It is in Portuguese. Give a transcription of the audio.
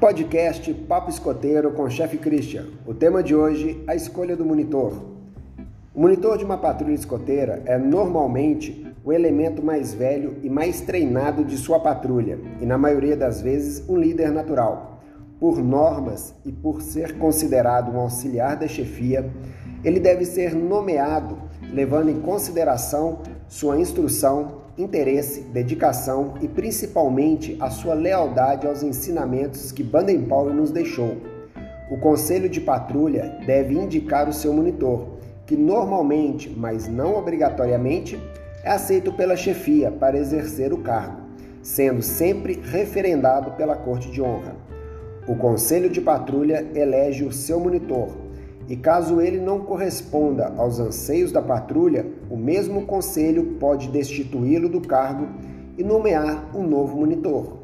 Podcast Papo Escoteiro com o chefe Christian. O tema de hoje, a escolha do monitor. O monitor de uma patrulha escoteira é normalmente o elemento mais velho e mais treinado de sua patrulha e, na maioria das vezes, um líder natural. Por normas e por ser considerado um auxiliar da chefia, ele deve ser nomeado levando em consideração sua instrução, interesse, dedicação e principalmente a sua lealdade aos ensinamentos que Baden-Powell nos deixou. O conselho de patrulha deve indicar o seu monitor, que normalmente, mas não obrigatoriamente, é aceito pela chefia para exercer o cargo, sendo sempre referendado pela Corte de Honra. O conselho de patrulha elege o seu monitor, e caso ele não corresponda aos anseios da patrulha, o mesmo conselho pode destituí-lo do cargo e nomear um novo monitor.